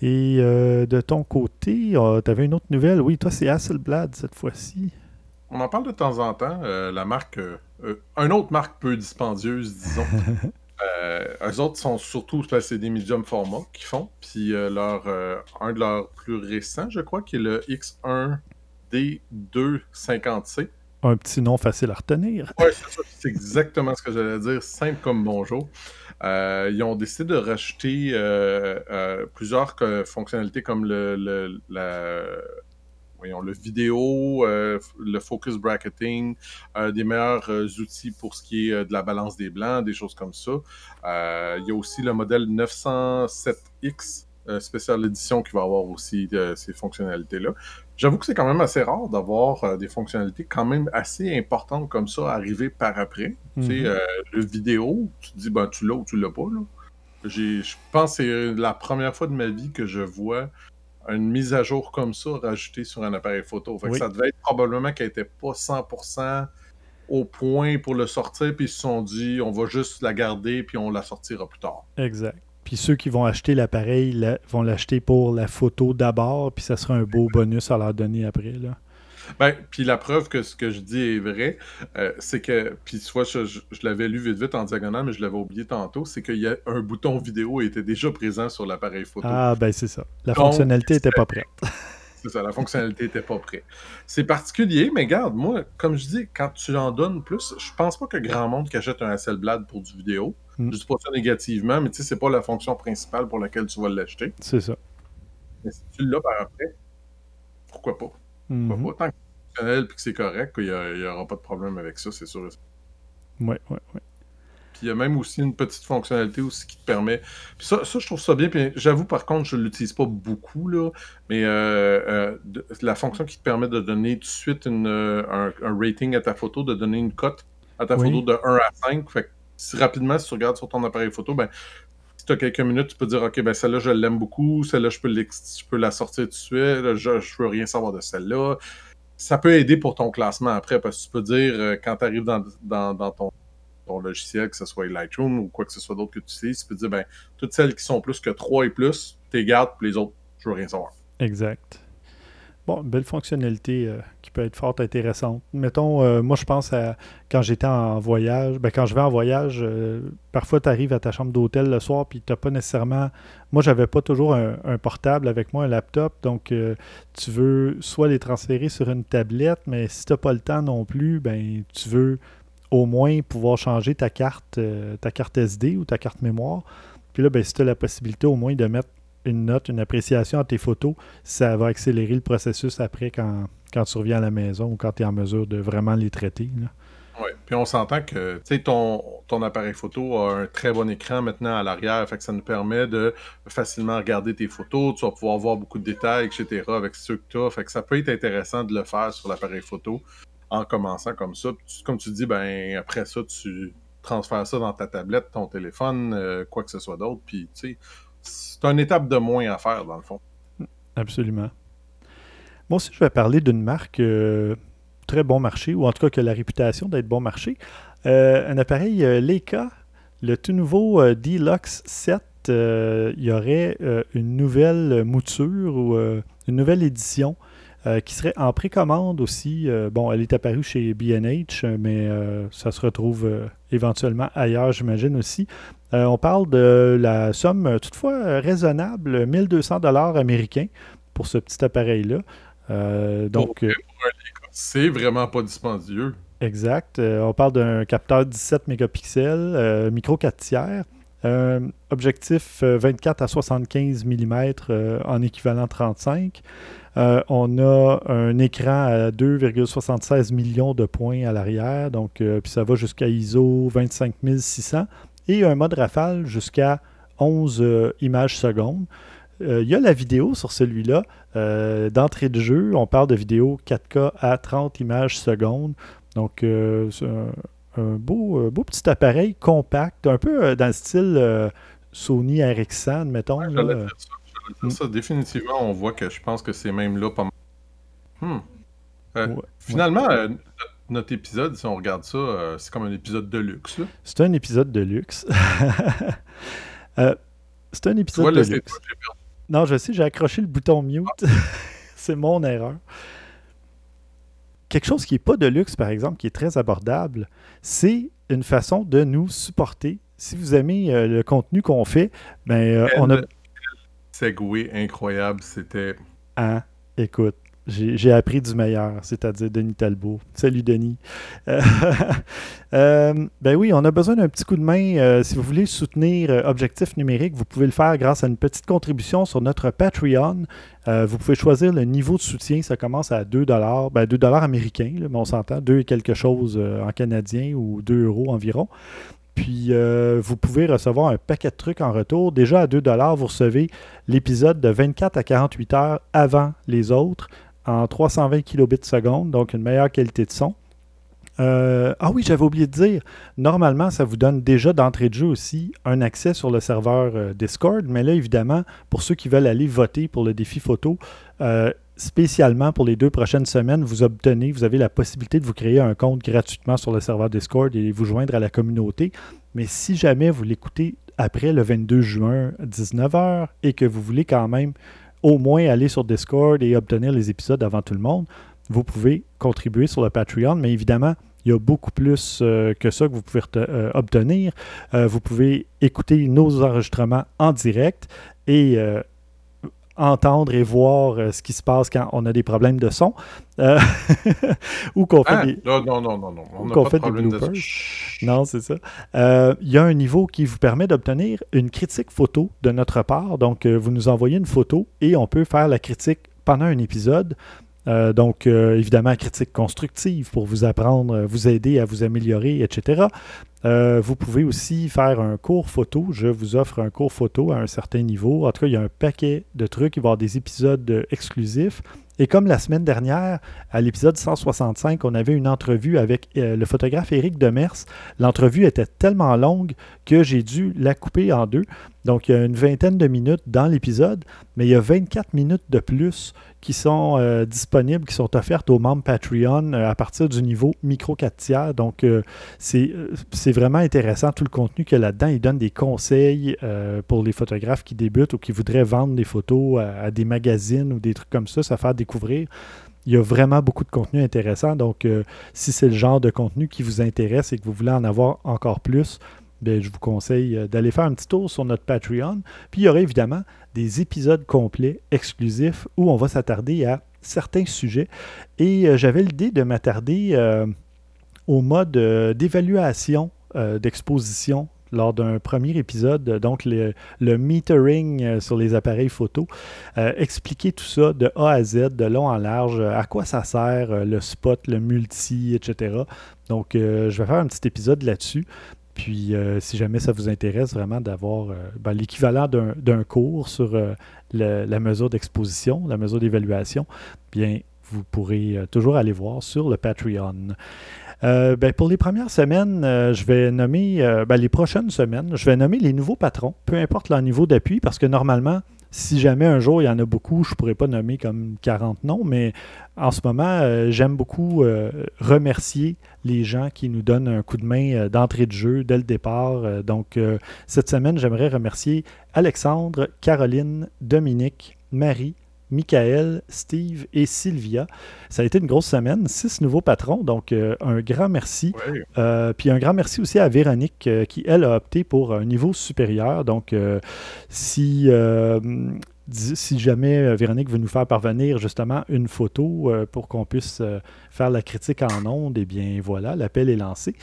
Et euh, de ton côté, euh, tu avais une autre nouvelle. Oui, toi, c'est Hasselblad cette fois-ci. On en parle de temps en temps. la marque, une autre marque peu dispendieuse, disons. Euh, eux autres sont surtout, c'est des medium formats qu'ils font. Puis euh, leur, euh, un de leurs plus récents, je crois, qui est le X1D250C. Un petit nom facile à retenir. Oui, c'est exactement ce que j'allais dire. Simple comme bonjour. ils ont décidé de rajouter plusieurs fonctionnalités comme le, voyons, le vidéo, euh, le focus bracketing, euh, des meilleurs euh, outils pour ce qui est de la balance des blancs, des choses comme ça. il y a aussi le modèle 907X spécial édition qui va avoir aussi ces fonctionnalités-là. J'avoue que c'est quand même assez rare d'avoir des fonctionnalités quand même assez importantes comme ça arriver par après. Tu sais, mm-hmm. le vidéo, tu te dis, ben, tu l'as ou tu l'as pas. Je pense que c'est la première fois de ma vie que je vois une mise à jour comme ça rajoutée sur un appareil photo. Fait ça devait être probablement qu'elle n'était pas 100% au point pour le sortir, puis ils se sont dit on va juste la garder, puis on la sortira plus tard. Exact. Puis ceux qui vont acheter l'appareil vont l'acheter pour la photo d'abord, puis ça sera un beau bonus à leur donner après. Là. Ben, puis la preuve que ce que je dis est vrai, euh, c'est que, puis soit je, l'avais lu vite vite en diagonale, mais je l'avais oublié tantôt, c'est qu'il y a un bouton vidéo était déjà présent sur l'appareil photo. Ah, ben c'est ça. La fonctionnalité n'était pas prête. c'est ça, la fonctionnalité n'était pas prête. C'est particulier, mais garde, moi, comme je dis, quand tu en donnes plus, je pense pas que grand monde qui achète un Hasselblad pour du vidéo. Mm. Je dis pas ça négativement, mais tu sais, c'est pas la fonction principale pour laquelle tu vas l'acheter. C'est ça. Mais si tu l'as par après, pourquoi pas? Mm Pas? Tant que c'est fonctionnel et que c'est correct, qu'il n'y aura pas de problème avec ça, c'est sûr. Oui, oui, oui. Puis il y a même aussi une petite fonctionnalité aussi qui te permet. Puis ça, ça je trouve ça bien. Puis j'avoue, par contre, je ne l'utilise pas beaucoup, là. Mais euh, euh, la fonction qui te permet de donner tout de suite une, euh, un, rating à ta photo, de donner une cote à ta photo de 1 à 5. Fait que si rapidement, si tu regardes sur ton appareil photo, ben, tu as quelques minutes, tu peux dire OK, ben celle-là, je l'aime beaucoup, celle-là, je peux, je la sortir tout de suite, je ne veux rien savoir de celle-là. Ça peut aider pour ton classement après, parce que tu peux dire, euh, quand tu arrives dans, ton, logiciel, que ce soit Lightroom ou quoi que ce soit d'autre que tu utilises, tu peux dire, ben, toutes celles qui sont plus que 3 et plus, tu les gardes, puis les autres, je veux rien savoir. Exact. Bon, belle fonctionnalité euh, qui peut être fort intéressante. Mettons, euh, moi je pense à quand j'étais en voyage, ben, quand je vais en voyage, euh, parfois tu arrives à ta chambre d'hôtel le soir puis tu pas nécessairement. Moi, j'avais pas toujours un, portable avec moi, un laptop, donc tu veux soit les transférer sur une tablette, mais si tu pas le temps non plus, ben tu veux au moins pouvoir changer ta carte, ta carte SD ou ta carte mémoire. Puis là, ben, si tu as la possibilité au moins de mettre une note, une appréciation à tes photos, ça va accélérer le processus après quand, quand tu reviens à la maison ou quand tu es en mesure de vraiment les traiter. Oui, puis on s'entend que ton, ton appareil photo a un très bon écran maintenant à l'arrière, fait que ça nous permet de facilement regarder tes photos, tu vas pouvoir voir beaucoup de détails, etc. avec ce que tu as, fait que ça peut être intéressant de le faire sur l'appareil photo en commençant comme ça. comme tu dis, ben après ça, tu transfères ça dans ta tablette, ton téléphone, euh, quoi que ce soit d'autre, puis tu sais, c'est une étape de moins à faire, dans le fond. Absolument. Moi aussi, je vais parler d'une marque euh, très bon marché, ou en tout cas qui a la réputation d'être bon marché. Euh, un appareil euh, Leica, le tout nouveau Deluxe 7, il y aurait une nouvelle mouture ou une nouvelle édition qui serait en précommande aussi. bon, elle est apparue chez BH, mais ça se retrouve éventuellement ailleurs, j'imagine aussi. Euh, on parle de la somme euh, toutefois euh, raisonnable, 1200 dollars américains pour ce petit appareil-là. donc, c'est vraiment pas dispendieux. Exact. on parle d'un capteur 17 mégapixels, micro 4 tiers, objectif 24 à 75 mm en équivalent 35. on a un écran à 2,76 millions de points à l'arrière, donc puis ça va jusqu'à ISO 25600 et un mode rafale jusqu'à 11 euh, images secondes. Euh, il y a la vidéo sur celui-là. Euh, d'entrée de jeu, on parle de vidéo 4K à 30 images secondes. Donc, c'est un, beau, beau, petit appareil compact, un peu dans le style Sony RX100, mettons. dire ça. Définitivement, on voit que je pense que c'est même là pas mal. Hmm. Ouais, finalement, notre- épisode, si on regarde ça, euh, c'est comme un épisode de luxe. C'est un épisode de luxe. Euh, c'est un épisode vois, de luxe. toi. Non, je sais, j'ai accroché le bouton mute. c'est mon erreur. Quelque chose qui n'est pas de luxe, par exemple, qui est très abordable, c'est une façon de nous supporter. Si vous aimez euh, le contenu qu'on fait, ben, on a... Segway incroyable, c'était. Hein, écoute, j'ai appris du meilleur, c'est-à-dire Denis Talbot. Salut Denis. Euh, euh, ben oui, on a besoin d'un petit coup de main. Euh, si vous voulez soutenir Objectif Numérique, vous pouvez le faire grâce à une petite contribution sur notre Patreon. Vous pouvez choisir le niveau de soutien. Ça commence à 2 ben 2 américains, mais on s'entend, 2 et quelque chose en canadien ou 2 euros environ. Puis vous pouvez recevoir un paquet de trucs en retour. Déjà à 2 vous recevez l'épisode de 24 à 48 heures avant les autres en 320 kilobits seconde, donc une meilleure qualité de son. Euh, ah oui, j'avais oublié de dire, normalement, ça vous donne déjà d'entrée de jeu aussi un accès sur le serveur euh, Discord, mais là, évidemment, pour ceux qui veulent aller voter pour le défi photo, euh, spécialement pour les deux prochaines semaines, vous obtenez, vous avez la possibilité de vous créer un compte gratuitement sur le serveur Discord et vous joindre à la communauté. Mais si jamais vous l'écoutez après le 22 juin, 19h, et que vous voulez quand même au moins aller sur Discord et obtenir les épisodes avant tout le monde, vous pouvez contribuer sur le Patreon, mais évidemment, il y a beaucoup plus euh, que ça que vous pouvez euh, obtenir. Euh, vous pouvez écouter nos enregistrements en direct et entendre et voir euh, ce qui se passe quand on a des problèmes de son euh, ou qu'on fait Ah, des... non, non, non, non. On qu'on fait de des de bloopers. Chut. Non, c'est ça. Euh, Il y a un niveau qui vous permet d'obtenir une critique photo de notre part. Donc, vous nous envoyez une photo et on peut faire la critique pendant un épisode. Euh, donc, euh, évidemment, critique constructive pour vous apprendre, euh, vous aider à vous améliorer, etc. Vous pouvez aussi faire un cours photo. Je vous offre un cours photo à un certain niveau. En tout cas, il y a un paquet de trucs. Il va y avoir des épisodes exclusifs. Et comme la semaine dernière, à l'épisode 165, on avait une entrevue avec le photographe Éric Demers. L'entrevue était tellement longue que j'ai dû la couper en deux. Donc, il y a une vingtaine de minutes dans l'épisode, mais il y a 24 minutes de plus qui sont euh, disponibles, qui sont offertes aux membres Patreon euh, à partir du niveau micro 4 tiers. Donc, euh, c'est vraiment intéressant tout le contenu qu'il y a là-dedans. Il donne des conseils pour les photographes qui débutent ou qui voudraient vendre des photos à, des magazines ou des trucs comme ça, ça faire découvrir. Il y a vraiment beaucoup de contenu intéressant. Donc, si c'est le genre de contenu qui vous intéresse et que vous voulez en avoir encore plus, ben, je vous conseille euh, d'aller faire un petit tour sur notre Patreon. Puis il y aura évidemment des épisodes complets exclusifs où on va s'attarder à certains sujets. Et euh, j'avais l'idée de m'attarder euh, au mode d'évaluation d'exposition lors d'un premier épisode, donc le, metering sur les appareils photo. Expliquer tout ça de A à Z, de long en large, à quoi ça sert, le spot, le multi, etc. Donc, je vais faire un petit épisode là-dessus. Puis, euh, si jamais ça vous intéresse vraiment d'avoir euh, ben, l'équivalent d'un cours sur euh, la mesure d'exposition, la mesure d'évaluation, bien, vous pourrez toujours aller voir sur le Patreon. Ben, pour les premières semaines, je vais nommer, ben, les prochaines semaines, je vais nommer les nouveaux patrons, peu importe leur niveau d'appui, parce que normalement, si jamais un jour il y en a beaucoup, je ne pourrais pas nommer comme 40 noms, mais en ce moment, euh, j'aime beaucoup euh, remercier les gens qui nous donnent un coup de main euh, d'entrée de jeu dès le départ. Donc, cette semaine, j'aimerais remercier Alexandre, Caroline, Dominique, Marie, Michael, Steve et Sylvia. Ça a été une grosse semaine, six nouveaux patrons, donc euh, un grand merci. Ouais. Euh, puis un grand merci aussi à Véronique euh, qui, elle, a opté pour un niveau supérieur. Donc, si, si jamais Véronique veut nous faire parvenir justement une photo pour qu'on puisse faire la critique en ondes, eh bien voilà, l'appel est lancé.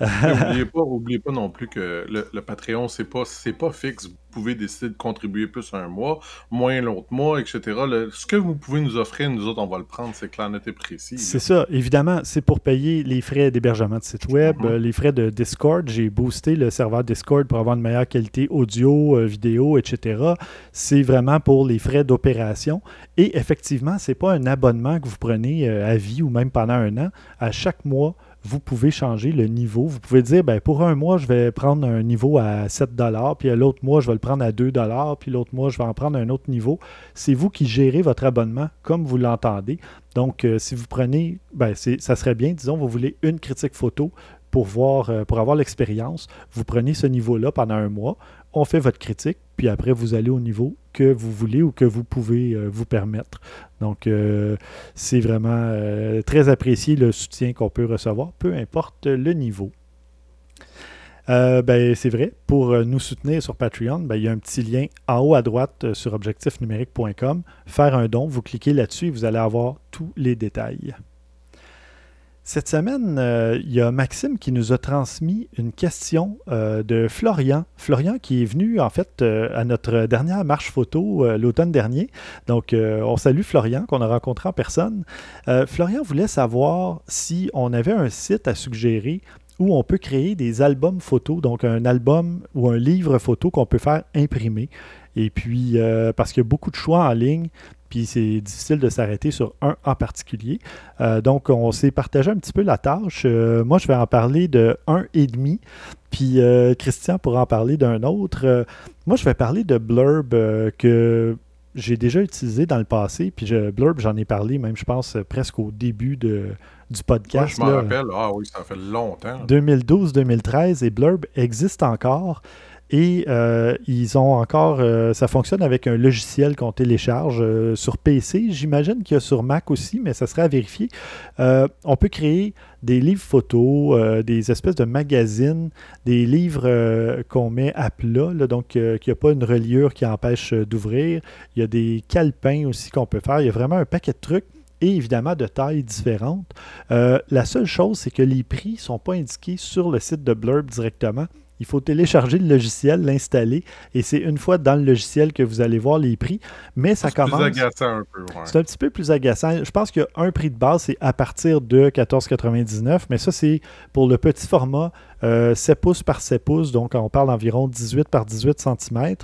Et oubliez pas, oubliez pas non plus que le, le Patreon, c'est pas, c'est pas fixe. Vous pouvez décider de contribuer plus un mois, moins l'autre mois, etc. Le- ce que vous pouvez nous offrir, nous autres, on va le prendre, c'est clair, net et précis. C'est ça, évidemment, c'est pour payer les frais d'hébergement de site web, Mhm. euh, les frais de Discord. J'ai boosté le serveur Discord pour avoir une meilleure qualité audio, euh, vidéo, etc. C'est vraiment pour les frais d'opération. Et effectivement, c'est pas un abonnement que vous prenez euh, à vie ou même pendant un an. À chaque mois, vous pouvez changer le niveau. Vous pouvez dire, ben, pour un mois, je vais prendre un niveau à 7 puis l'autre mois, je vais le prendre à 2 puis l'autre mois, je vais en prendre un autre niveau. C'est vous qui gérez votre abonnement comme vous l'entendez. Donc, euh, si vous prenez, ben, ça serait bien, disons, vous voulez une critique photo pour, voir, euh, pour avoir l'expérience, vous prenez ce niveau-là pendant un mois, on fait votre critique, puis après, vous allez au niveau que vous voulez ou que vous pouvez euh, vous permettre. Donc, euh, c'est vraiment euh, très apprécié le soutien qu'on peut recevoir, peu importe le niveau. ben, c'est vrai, pour nous soutenir sur Patreon, ben, il y a un petit lien en haut à droite sur objectifnumérique.com. Faire un don, vous cliquez là-dessus et vous allez avoir tous les détails. Cette semaine, euh, il y a Maxime qui nous a transmis une question euh, de Florian. Florian qui est venu en fait euh, à notre dernière marche photo l'automne dernier. Donc, on salue Florian qu'on a rencontré en personne. Florian voulait savoir si on avait un site à suggérer où on peut créer des albums photos, donc un album ou un livre photo qu'on peut faire imprimer. Et puis, parce qu'il y a beaucoup de choix en ligne, puis c'est difficile de s'arrêter sur un en particulier. Euh, donc, on s'est partagé un petit peu la tâche. Euh, moi, je vais en parler de un et demi, puis euh, Christian pourra en parler d'un autre. moi, je vais parler de Blurb que j'ai déjà utilisé dans le passé, puis je, Blurb, j'en ai parlé même, je pense, presque au début de, du podcast. Moi, je m'en rappelle. Ah oui, ça fait longtemps. 2012-2013, et Blurb existe encore. Et euh, ils ont encore, euh, ça fonctionne avec un logiciel qu'on télécharge euh, sur PC. J'imagine qu'il y a sur Mac aussi, mais ça serait à vérifier. on peut créer des livres photos, des espèces de magazines, des livres qu'on met à plat, donc qu'il n'y a pas une reliure qui empêche d'ouvrir. Il y a des calepins aussi qu'on peut faire. Il y a vraiment un paquet de trucs et évidemment de tailles différentes. la seule chose, c'est que les prix ne sont pas indiqués sur le site de Blurb directement. Il faut télécharger le logiciel, l'installer, et c'est une fois dans le logiciel que vous allez voir les prix. Mais ça commence. C'est agaçant un peu. C'est un petit peu plus agaçant. Je pense qu'il y a un prix de base, c'est à partir de 14,99, mais ça, c'est pour le petit format 7 euh, pouces par 7 pouces, donc on parle d'environ 18 par 18 cm.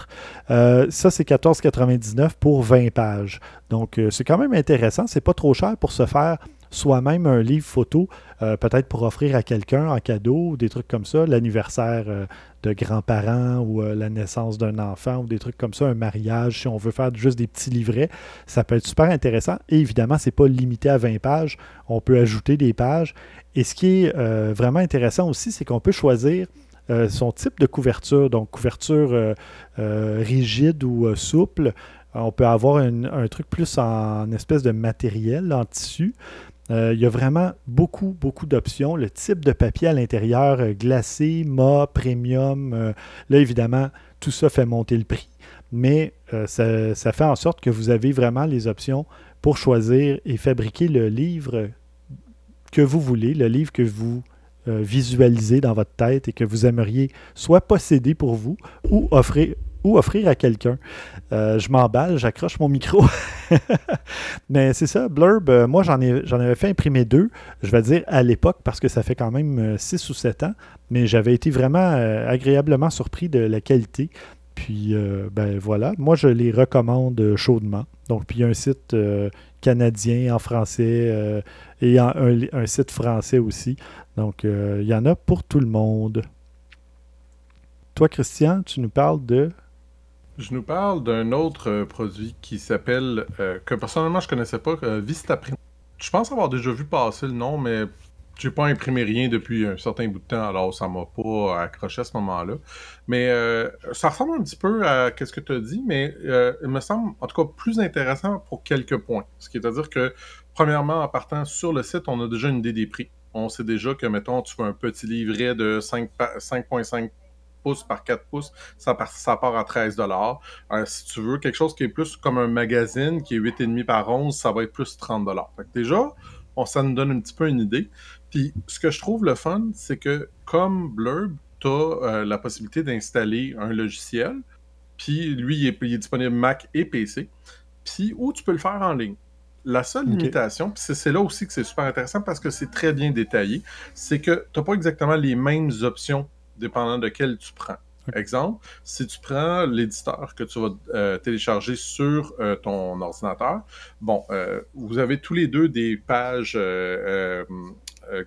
Euh, ça, c'est 14,99 pour 20 pages. Donc, euh, c'est quand même intéressant. C'est pas trop cher pour se faire soi-même un livre photo, euh, peut-être pour offrir à quelqu'un en cadeau, ou des trucs comme ça, l'anniversaire euh, de grands-parents ou euh, la naissance d'un enfant ou des trucs comme ça, un mariage, si on veut faire juste des petits livrets, ça peut être super intéressant. Et évidemment, ce n'est pas limité à 20 pages, on peut ajouter des pages. Et ce qui est vraiment intéressant aussi, c'est qu'on peut choisir son type de couverture, donc couverture rigide ou souple. On peut avoir un, truc plus en espèce de matériel, en tissu. Euh, il y a vraiment beaucoup, beaucoup d'options. Le type de papier à l'intérieur, euh, glacé, mat, premium. Euh, là, évidemment, tout ça fait monter le prix. Mais ça, fait en sorte que vous avez vraiment les options pour choisir et fabriquer le livre que vous voulez, le livre que vous visualisez dans votre tête et que vous aimeriez soit posséder pour vous ou offrir, ou offrir à quelqu'un. Euh, je m'emballe, j'accroche mon micro. Mais c'est ça, Blurb, euh, moi j'en, ai, j'en avais fait imprimer deux, je vais dire à l'époque, parce que ça fait quand même 6 euh, ou 7 ans, mais j'avais été vraiment agréablement surpris de la qualité. Puis ben voilà, moi je les recommande chaudement. Donc, puis il y a un site canadien en français et un, site français aussi. Donc, il y en a pour tout le monde. Toi, Christian, tu nous parles de je nous parle d'un autre euh, produit qui s'appelle, euh, que personnellement je connaissais pas, euh, Vistaprint. Je pense avoir déjà vu passer le nom, mais j'ai pas imprimé rien depuis un certain bout de temps, alors ça m'a pas accroché à ce moment-là. Mais ça ressemble un petit peu à ce que tu as dit, mais il me semble en tout cas plus intéressant pour quelques points. Ce qui est à dire que, premièrement, en partant sur le site, on a déjà une idée des prix. On sait déjà que, mettons, tu fais un petit livret de 5,5 pouces par 4 pouces, ça, part, ça part à 13 dollars. Euh, si tu veux quelque chose qui est plus comme un magazine, qui est 8,5 par 11, ça va être plus 30 dollars. Déjà, on, ça nous donne un petit peu une idée. Puis, ce que je trouve le fun, c'est que comme Blurb, tu as euh, la possibilité d'installer un logiciel, puis lui, il est, disponible Mac et PC, puis où tu peux le faire en ligne? La seule limitation, puis c'est là aussi que c'est super intéressant parce que c'est très bien détaillé, c'est que tu n'as pas exactement les mêmes options dépendant de quel tu prends. Exemple, si tu prends l'éditeur que tu vas euh, télécharger sur euh, ton ordinateur, bon, euh, vous avez tous les deux des pages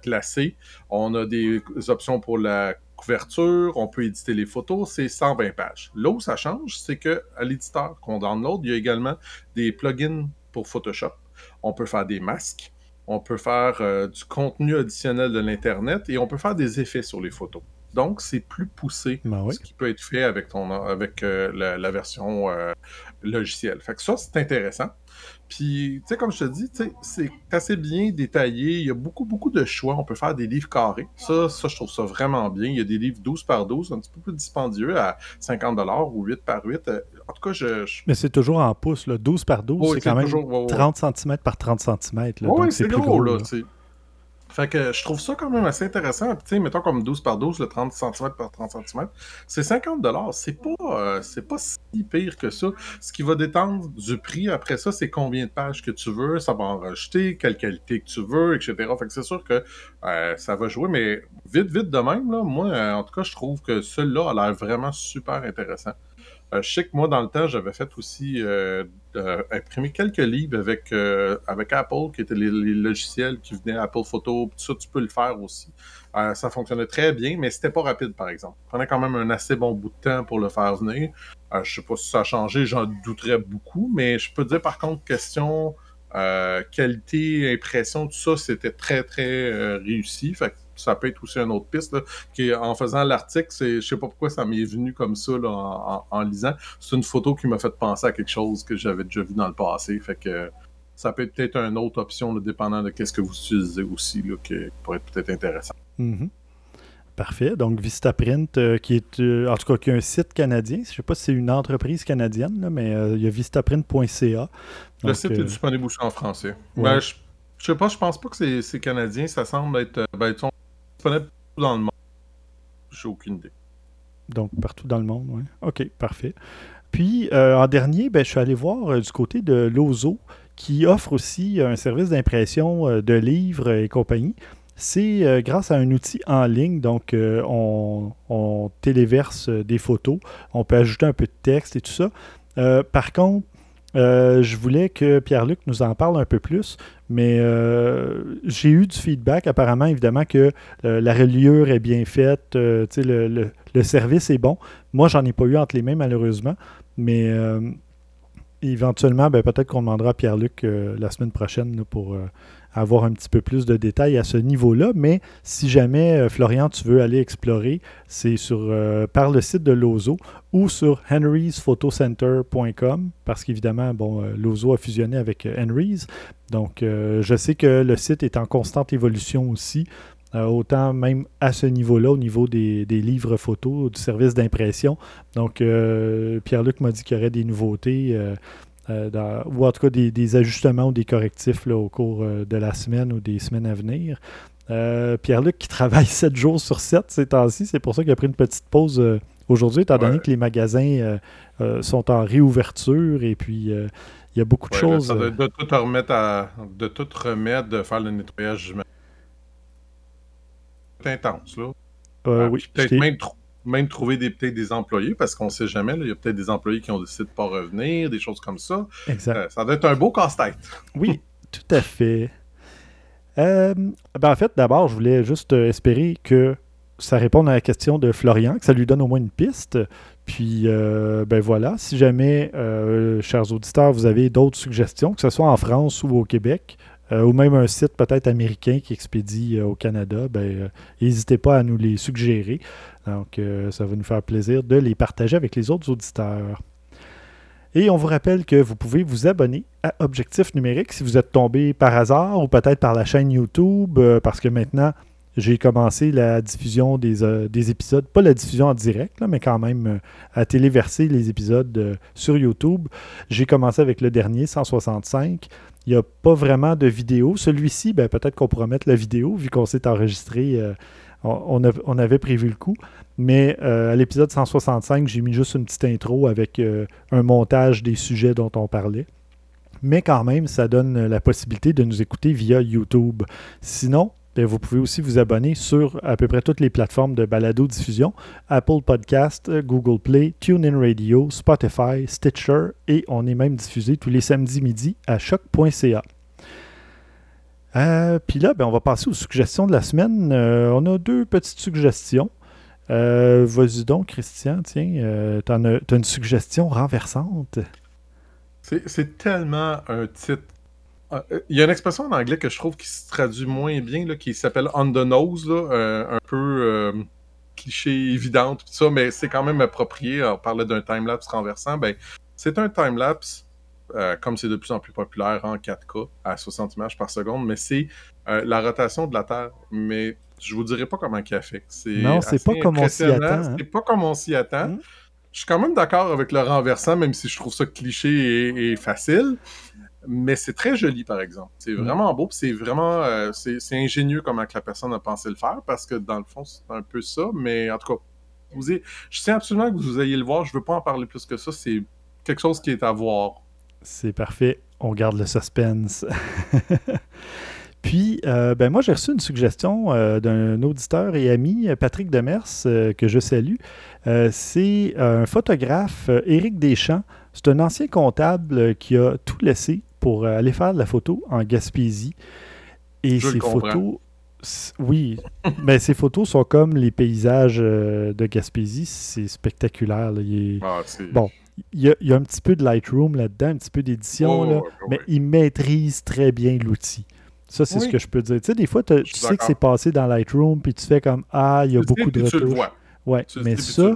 glacée. On a des options pour la couverture, on peut éditer les photos, c'est 120 pages. Là où ça change, c'est que à l'éditeur qu'on download, il y a également des plugins pour Photoshop. On peut faire des masques, on peut faire euh, du contenu additionnel de l'Internet et on peut faire des effets sur les photos. Donc, c'est plus poussé ben ce qui peut être fait avec, ton, avec euh, la, version euh, logicielle. Fait que ça, c'est intéressant. Puis, tu sais, comme je te dis, c'est assez bien détaillé. Il y a beaucoup, beaucoup de choix. On peut faire des livres carrés. Ça, ça, je trouve ça vraiment bien. Il y a des livres 12 par 12, un petit peu plus dispendieux à 50 ou 8 par 8. Euh, en tout cas, je. Mais c'est toujours en pouces, là. 12 par 12, c'est quand même 30 cm par 30 cm. Oui, c'est gros, gros, là. Fait que je trouve ça quand même assez intéressant. Tu sais, mettons comme 12 par 12, le 30 cm par 30 cm, c'est 50 C'est pas, euh, c'est pas si pire que ça. Ce qui va détendre du prix après ça, c'est combien de pages que tu veux, ça va en rajouter, quelle qualité que tu veux, etc. Fait que c'est sûr que euh, ça va jouer, mais vite, vite de même, là, moi, en tout cas, je trouve que celui-là a l'air vraiment super intéressant. Euh, je sais que moi, dans le temps, j'avais fait aussi euh, imprimer quelques livres avec, euh, avec Apple, qui étaient les, logiciels qui venaient Apple Photo. Tout ça, tu peux le faire aussi. ça fonctionnait très bien, mais c'était pas rapide, par exemple. Ça prenait quand même un assez bon bout de temps pour le faire venir. je sais pas si ça a changé, j'en douterais beaucoup, mais je peux dire, par contre, question qualité, impression, tout ça, c'était très, très réussi. Fait ça peut être aussi une autre piste. qui, en faisant l'article, je sais pas pourquoi ça m'est venu comme ça en, lisant. C'est une photo qui m'a fait penser à quelque chose que j'avais déjà vu dans le passé. Fait que ça peut être peut-être une autre option, dépendant de ce que vous utilisez aussi, là, qui pourrait être peut-être intéressant. Mm-hmm. Parfait. Donc, Vistaprint, euh, qui est euh, en tout cas qui a un site canadien. Je ne sais pas si c'est une entreprise canadienne, mais euh, il y a vistaprint.ca. Le site est disponible aussi en français. Ben, je, ne sais pas, je pense pas que c'est canadien. Ça semble être. Ben, disponible dans le monde. J'ai aucune idée. Donc, partout dans le monde, oui. OK, parfait. Puis, euh, en dernier, ben, je suis allé voir euh, du côté de Lozo, qui offre aussi un service d'impression euh, de livres et compagnie. C'est grâce à un outil en ligne, donc on, on, téléverse des photos, on peut ajouter un peu de texte et tout ça. par contre, euh, je voulais que Pierre-Luc nous en parle un peu plus, mais euh, j'ai eu du feedback apparemment, évidemment, que euh, la reliure est bien faite, le, le, service est bon. Moi, j'en ai pas eu entre les mains, malheureusement, mais éventuellement, ben, peut-être qu'on demandera à Pierre-Luc la semaine prochaine pour avoir un petit peu plus de détails à ce niveau-là. Mais si jamais, euh, Florian, tu veux aller explorer, c'est sur euh, par le site de Lozo ou sur henrysphotoCenter.com parce qu'évidemment, bon, euh, Lozo a fusionné avec Henry's. Donc, je sais que le site est en constante évolution aussi. autant même à ce niveau-là, au niveau des, livres photos, du service d'impression. Donc, Pierre-Luc m'a dit qu'il y aurait des nouveautés ou en tout cas des, ajustements ou des correctifs au cours euh, de la semaine ou des semaines à venir. Euh, Pierre-Luc qui travaille 7 jours sur 7 ces temps-ci, c'est pour ça qu'il a pris une petite pause aujourd'hui, étant donné que les magasins sont en réouverture et puis il y a beaucoup de choses. de, tout remettre à, de tout remettre, de faire le nettoyage. C'est intense, là. Ah, oui, peut-être même trop même trouver des, peut-être des employés, parce qu'on ne sait jamais, il y a peut-être des employés qui ont décidé de ne pas revenir, des choses comme ça. Exact. Euh, ça doit être un beau casse-tête. Oui, tout à fait. Euh, ben en fait, d'abord, je voulais juste euh, espérer que ça réponde à la question de Florian, que ça lui donne au moins une piste. Puis, ben voilà, si jamais, chers auditeurs, vous avez d'autres suggestions, que ce soit en France ou au Québec, ou même un site peut-être américain qui expédie au Canada, ben, n'hésitez pas à nous les suggérer. Donc, euh, ça va nous faire plaisir de les partager avec les autres auditeurs. Et on vous rappelle que vous pouvez vous abonner à Objectif Numérique si vous êtes tombé par hasard ou peut-être par la chaîne YouTube, euh, parce que maintenant, j'ai commencé la diffusion des, euh, épisodes, pas la diffusion en direct, mais quand même à téléverser les épisodes sur YouTube. J'ai commencé avec le dernier, 165. Il n'y a pas vraiment de vidéo. Celui-ci, ben, peut-être qu'on pourra mettre la vidéo vu qu'on s'est enregistré on, avait prévu le coup. Mais euh, à l'épisode 165, j'ai mis juste une petite intro avec euh, un montage des sujets dont on parlait. Mais quand même, ça donne la possibilité de nous écouter via YouTube. Sinon, vous pouvez aussi vous abonner sur à peu près toutes les plateformes de balado-diffusion Apple Podcast, Google Play, TuneIn Radio, Spotify, Stitcher et on est même diffusé tous les samedis midi à choc.ca. Euh, Puis là, ben, on va passer aux suggestions de la semaine. Euh, on a deux petites suggestions. Euh, Vas-y donc, Christian, tiens, euh, t'as une suggestion renversante? C'est tellement un titre. Euh, euh, Il y a une expression en anglais que je trouve qui se traduit moins bien, là, qui s'appelle on the nose, là, euh, un peu euh, cliché évidente, tout ça, mais c'est quand même approprié. On parlait d'un time-lapse renversant. Ben, c'est un time-lapse, euh, comme c'est de plus en plus populaire en 4K, à 60 images par seconde, mais c'est la rotation de la Terre. Mais je vous dirai pas comment il a fait. C'est Non, c'est assez pas comme on s'y attend, hein. C'est pas comme on s'y attend. Je suis quand même d'accord avec le renversant, même si je trouve ça cliché et, et facile. Mais c'est très joli, par exemple. C'est Mm. vraiment beau, c'est vraiment euh, c'est c'est ingénieux comment que la personne a pensé le faire, parce que dans le fond, c'est un peu ça. Mais en tout cas, vous ayez- je tiens absolument que vous ayez le voir. Je veux pas en parler plus que ça. C'est quelque chose qui est à voir. C'est parfait. On garde le suspense. Puis, euh, ben moi, j'ai reçu une suggestion euh, d'un auditeur et ami, Patrick Demers, euh, que je salue. C'est un photographe, Éric Deschamps. C'est un ancien comptable qui a tout laissé pour euh, aller faire de la photo en Gaspésie. Et Je comprends. photos, oui, mais ces photos sont comme les paysages euh, de Gaspésie. C'est spectaculaire. là. Il est- Ah, Bon, il y, a, il y a un petit peu de Lightroom là-dedans, un petit peu d'édition, ouais, mais il maîtrise très bien l'outil. Ça, c'est ce que je peux dire. Tu sais, des fois, tu sais que c'est passé dans Lightroom, puis tu fais comme Ah, il y a beaucoup de retouches. vois. Ouais, Tu mais ça.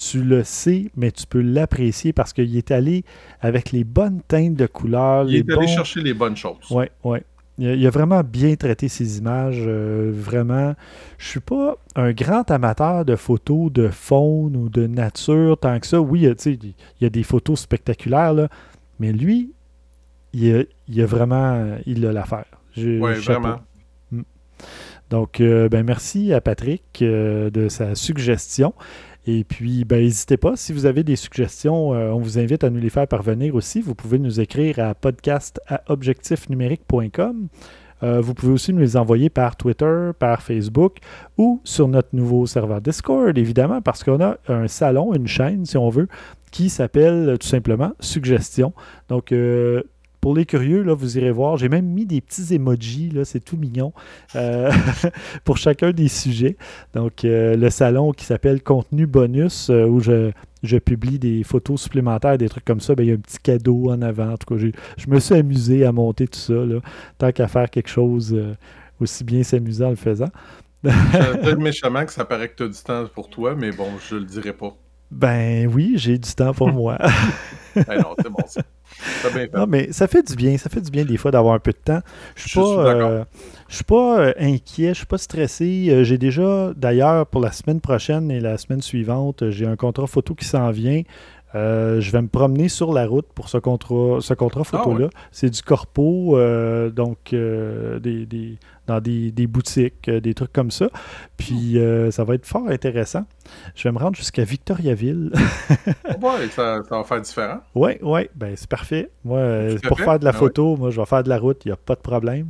Tu le sais, mais tu peux l'apprécier parce qu'il est allé avec les bonnes teintes de couleurs, Il les est allé chercher les bonnes choses. Ouais, ouais. Il a, vraiment bien traité ses images. euh, vraiment. Je suis pas un grand amateur de photos de faune ou de nature tant que ça. Oui, il y a des photos spectaculaires, là, mais lui, il a, il a vraiment. Il a l'affaire. Chapeau. vraiment. Donc, euh, ben, merci à Patrick euh, de sa suggestion. Et puis, ben, n'hésitez pas, si vous avez des suggestions, euh, on vous invite à nous les faire parvenir aussi. Vous pouvez nous écrire à podcast à objectifnumérique.com. Euh, vous pouvez aussi nous les envoyer par Twitter, par Facebook ou sur notre nouveau serveur Discord, évidemment, parce qu'on a un salon, une chaîne, si on veut, qui s'appelle tout simplement Suggestions. Donc, euh, pour les curieux, là, vous irez voir. J'ai même mis des petits emojis, là, c'est tout mignon, euh, pour chacun des sujets. Donc, euh, le salon qui s'appelle Contenu Bonus, euh, où je, je publie des photos supplémentaires, des trucs comme ça, ben, il y a un petit cadeau en avant. En tout cas, je me suis amusé à monter tout ça, là, tant qu'à faire quelque chose aussi bien s'amuser en le faisant. Peut-être méchamment que ça paraît que tu as du temps pour toi, mais bon, je le dirai pas. Ben oui, j'ai du temps pour moi. Non, c'est bon, ça. Bien. Non, mais ça fait du bien. Ça fait du bien des fois d'avoir un peu de temps. Je suis pas, euh, je suis pas euh, inquiet, je suis pas stressé. Euh, j'ai déjà, d'ailleurs, pour la semaine prochaine et la semaine suivante, euh, j'ai un contrat photo qui s'en vient. Euh, je vais me promener sur la route pour ce contrat, ce contrat Ah photo-là. C'est du corpo, euh, donc euh, des, des- dans des, des boutiques, des trucs comme ça. Puis euh, ça va être fort intéressant. Je vais me rendre jusqu'à Victoriaville. Ouais, ça, ça va faire différent. Oui, oui, ben c'est parfait. Moi, pour fait. faire de la Ah photo, moi, je vais faire de la route, il n'y a pas de problème.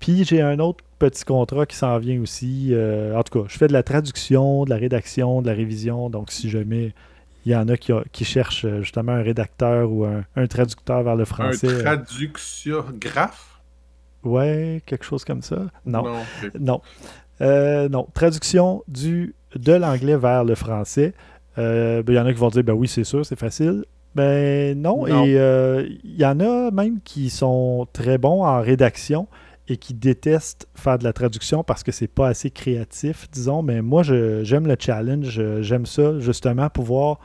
Puis j'ai un autre petit contrat qui s'en vient aussi. en tout cas, je fais de la traduction, de la rédaction, de la révision. Donc, si jamais il y en a qui, a- qui cherchent euh, justement un rédacteur ou un, un traducteur vers le français. Un euh, traductiographe? ouais, quelque chose comme ça. Non. Non. Euh, non. Traduction du, de l'anglais vers le français. Euh, ben, Il y en a qui vont dire, ben oui, c'est sûr, c'est facile. Ben non. Non. Et euh, il y en a même qui sont très bons en rédaction et qui détestent faire de la traduction parce que c'est pas assez créatif, disons. Mais moi, je- j'aime le challenge. J'aime ça, justement, pouvoir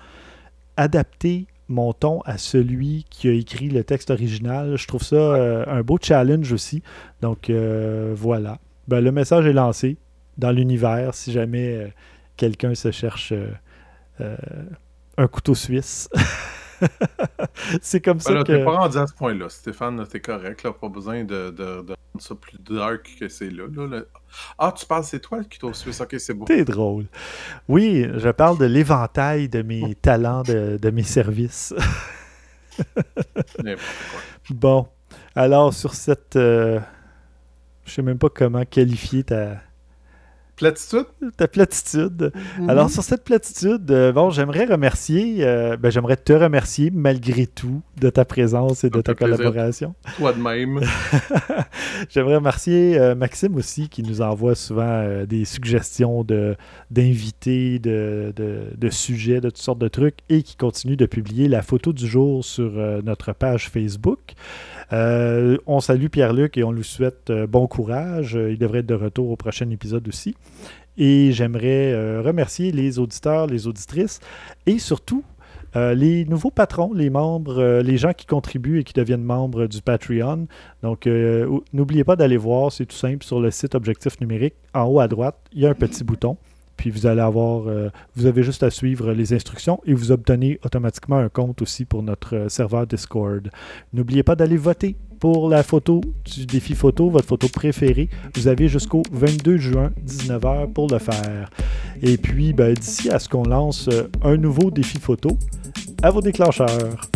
adapter mon ton à celui qui a écrit le texte original. Je trouve ça euh, un beau challenge aussi. Donc euh, voilà. Ben, le message est lancé dans l'univers si jamais euh, quelqu'un se cherche un couteau suisse. c'est comme ça Ben là, que... t'es pas rendu à ce point-là, Stéphane, t'es correct, là, pas besoin de, de, de rendre ça plus dark que c'est là, là, là. Ah, tu parles, c'est toi le couteau suisse, ok, c'est beau. T'es drôle. Oui, je parle de l'éventail de mes talents, de, de mes services. N'importe quoi. Bon, alors sur cette... euh, je sais même pas comment qualifier ta... platitude? Ta platitude. Mhm. Alors, sur cette platitude, euh, bon, j'aimerais remercier, euh, ben, j'aimerais te remercier malgré tout de ta présence et de ta plaisir. collaboration. Toi de même. J'aimerais remercier euh, Maxime aussi qui nous envoie souvent euh, des suggestions de, d'invités, de, de, de sujets, de toutes sortes de trucs et qui continue de publier la photo du jour sur euh, notre page Facebook. Euh, on salue Pierre-Luc et on lui souhaite euh, bon courage. Euh, il devrait être de retour au prochain épisode aussi. Et j'aimerais remercier les auditeurs, les auditrices et surtout les nouveaux patrons, les membres, les gens qui contribuent et qui deviennent membres du Patreon. Donc, ou- n'oubliez pas d'aller voir, c'est tout simple, sur le site Objectif Numérique, en haut à droite, il y a un petit bouton. Puis vous allez avoir, euh, vous avez juste à suivre les instructions et vous obtenez automatiquement un compte aussi pour notre euh, serveur Discord. N'oubliez pas d'aller voter pour la photo du défi photo, votre photo préférée. Vous avez jusqu'au 22 juin, 19h pour le faire. Et puis, ben, d'ici à ce qu'on lance euh, un nouveau défi photo, à vos déclencheurs.